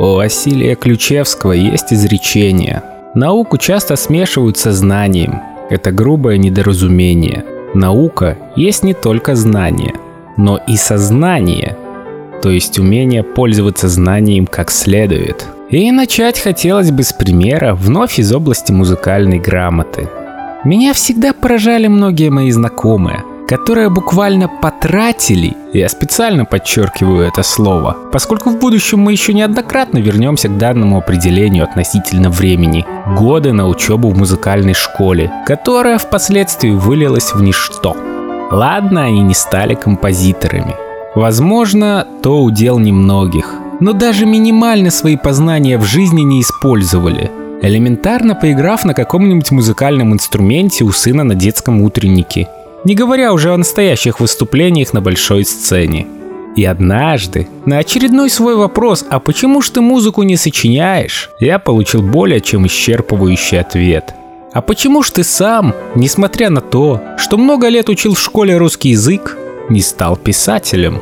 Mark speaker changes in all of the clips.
Speaker 1: У Василия Ключевского есть изречение. Науку часто смешивают со знанием. Это грубое недоразумение. Наука есть не только знание, но и сознание, то есть умение пользоваться знанием как следует. И начать хотелось бы с примера вновь из области музыкальной грамоты. Меня всегда поражали многие мои знакомые, которые буквально потратили, я специально подчеркиваю это слово, поскольку в будущем мы еще неоднократно вернемся к данному определению относительно времени, годы на учебу в музыкальной школе, которая впоследствии вылилась в ничто. Ладно, они не стали композиторами. Возможно, то удел немногих. Но даже минимально свои познания в жизни не использовали. Элементарно поиграв на каком-нибудь музыкальном инструменте у сына на детском утреннике – не говоря уже о настоящих выступлениях на большой сцене. И однажды, на очередной свой вопрос «А почему ж ты музыку не сочиняешь?» я получил более чем исчерпывающий ответ. «А почему ж ты сам, несмотря на то, что много лет учил в школе русский язык, не стал писателем?»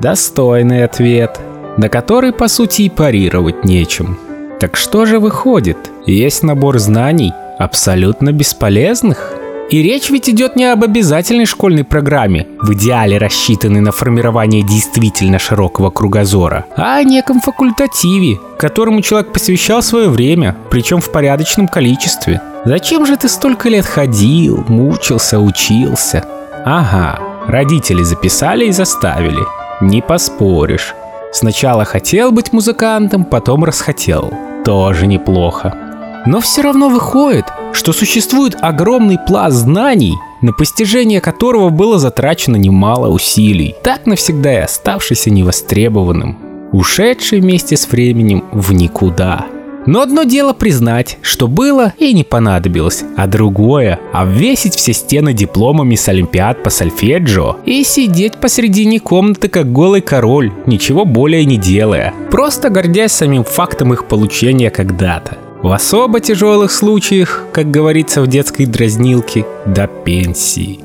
Speaker 1: Достойный ответ, на который по сути и парировать нечем. Так что же выходит? Есть набор знаний, абсолютно бесполезных? И речь ведь идет не об обязательной школьной программе, в идеале рассчитанной на формирование действительно широкого кругозора, а о неком факультативе, которому человек посвящал свое время, причем в порядочном количестве. Зачем же ты столько лет ходил, мучился, учился? Ага, родители записали и заставили. Не поспоришь. Сначала хотел быть музыкантом, потом расхотел. Тоже неплохо. Но все равно выходит, что существует огромный пласт знаний, на постижение которого было затрачено немало усилий, так навсегда и оставшийся невостребованным, ушедший вместе с временем в никуда. Но одно дело признать, что было и не понадобилось, а другое – обвесить все стены дипломами с олимпиад по сольфеджио и сидеть посредине комнаты как голый король, ничего более не делая, просто гордясь самим фактом их получения когда-то. В особо тяжелых случаях, как говорится в детской дразнилке, до пенсии.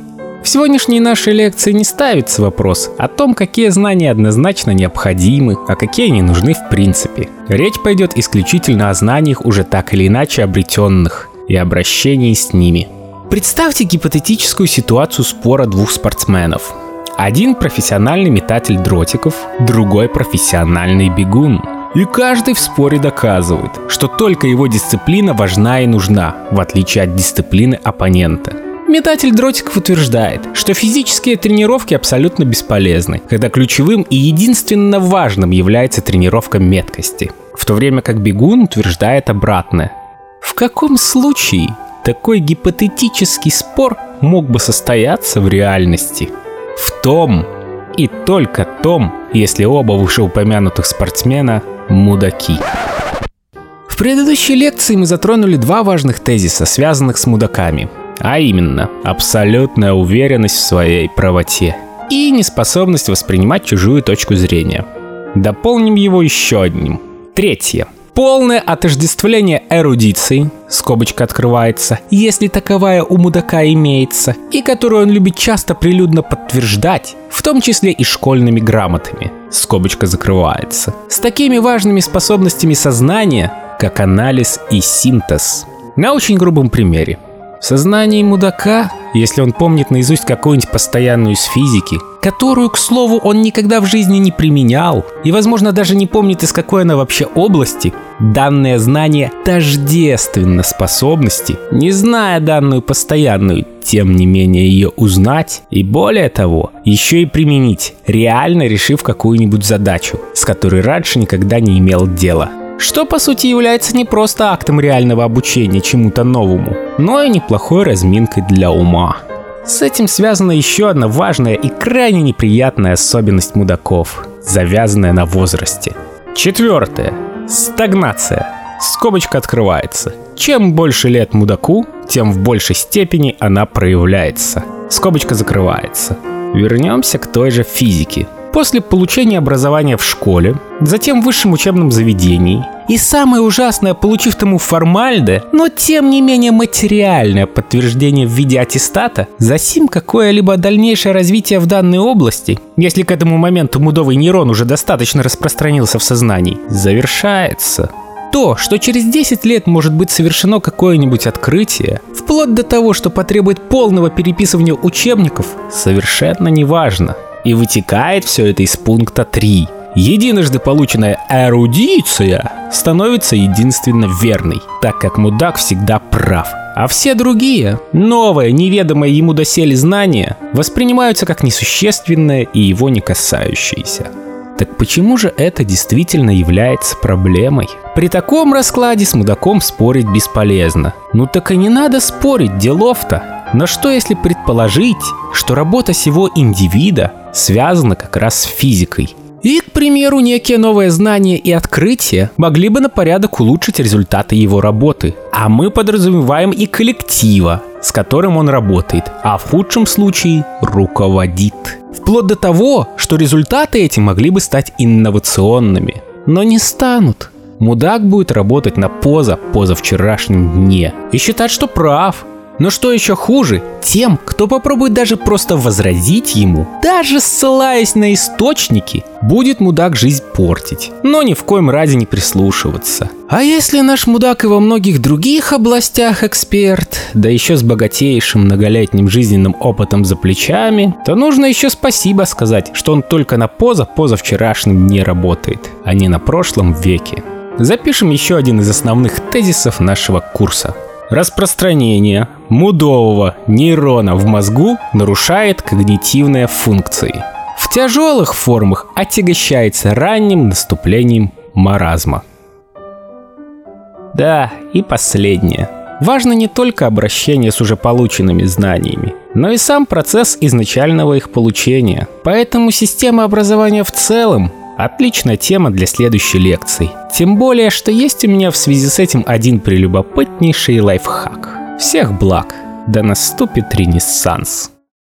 Speaker 1: В сегодняшней нашей лекции не ставится вопрос о том, какие знания однозначно необходимы, а какие не нужны в принципе. Речь пойдет исключительно о знаниях уже так или иначе обретенных и обращении с ними. Представьте гипотетическую ситуацию спора двух спортсменов. Один профессиональный метатель дротиков, другой профессиональный бегун – и каждый в споре доказывает, что только его дисциплина важна и нужна, в отличие от дисциплины оппонента. Метатель дротиков утверждает, что физические тренировки абсолютно бесполезны, когда ключевым и единственно важным является тренировка меткости. В то время как бегун утверждает обратное. В каком случае такой гипотетический спор мог бы состояться в реальности? В том и только том, если оба вышеупомянутых спортсмена Мудаки. В предыдущей лекции мы затронули два важных тезиса, связанных с мудаками. А именно, абсолютная уверенность в своей правоте и неспособность воспринимать чужую точку зрения. Дополним его еще одним. Третье. Полное отождествление эрудиции, скобочка открывается, если таковая у мудака имеется, и которую он любит часто прилюдно подтверждать, в том числе и школьными грамотами, скобочка закрывается, с такими важными способностями сознания, как анализ и синтез. На очень грубом примере. В сознании мудака, если он помнит наизусть какую-нибудь постоянную из физики, которую, к слову, он никогда в жизни не применял, и, возможно, даже не помнит, из какой она вообще области, данное знание тождественно способности, не зная данную постоянную, тем не менее ее узнать и более того, еще и применить, реально решив какую-нибудь задачу, с которой раньше никогда не имел дела что по сути является не просто актом реального обучения чему-то новому, но и неплохой разминкой для ума. С этим связана еще одна важная и крайне неприятная особенность мудаков, завязанная на возрасте. Четвертое. Стагнация. Скобочка открывается. Чем больше лет мудаку, тем в большей степени она проявляется. Скобочка закрывается. Вернемся к той же физике. После получения образования в школе, затем в высшем учебном заведении, и самое ужасное, получив тому формальное, но тем не менее материальное подтверждение в виде аттестата, за сим какое-либо дальнейшее развитие в данной области, если к этому моменту мудовый нейрон уже достаточно распространился в сознании, завершается то, что через 10 лет может быть совершено какое-нибудь открытие, вплоть до того, что потребует полного переписывания учебников, совершенно неважно. И вытекает все это из пункта 3. Единожды полученная эрудиция становится единственно верной, так как мудак всегда прав. А все другие, новое, неведомое ему доселе знания, воспринимаются как несущественное и его не касающиеся. Так почему же это действительно является проблемой? При таком раскладе с мудаком спорить бесполезно. Ну так и не надо спорить, делов-то. Но что если предположить, что работа сего индивида связана как раз с физикой? И, к примеру, некие новые знания и открытия могли бы на порядок улучшить результаты его работы. А мы подразумеваем и коллектива, с которым он работает, а в худшем случае руководит. Вплоть до того, что результаты эти могли бы стать инновационными. Но не станут. Мудак будет работать на поза позавчерашнем дне и считать, что прав, но что еще хуже, тем, кто попробует даже просто возразить ему, даже ссылаясь на источники, будет мудак жизнь портить, но ни в коем разе не прислушиваться. А если наш мудак и во многих других областях эксперт, да еще с богатейшим многолетним жизненным опытом за плечами, то нужно еще спасибо сказать, что он только на поза позавчерашнем не работает, а не на прошлом веке. Запишем еще один из основных тезисов нашего курса – Распространение мудового нейрона в мозгу нарушает когнитивные функции. В тяжелых формах отягощается ранним наступлением маразма. Да, и последнее. Важно не только обращение с уже полученными знаниями, но и сам процесс изначального их получения. Поэтому система образования в целом Отличная тема для следующей лекции. Тем более, что есть у меня в связи с этим один прелюбопытнейший лайфхак. Всех благ. Да наступит ренессанс.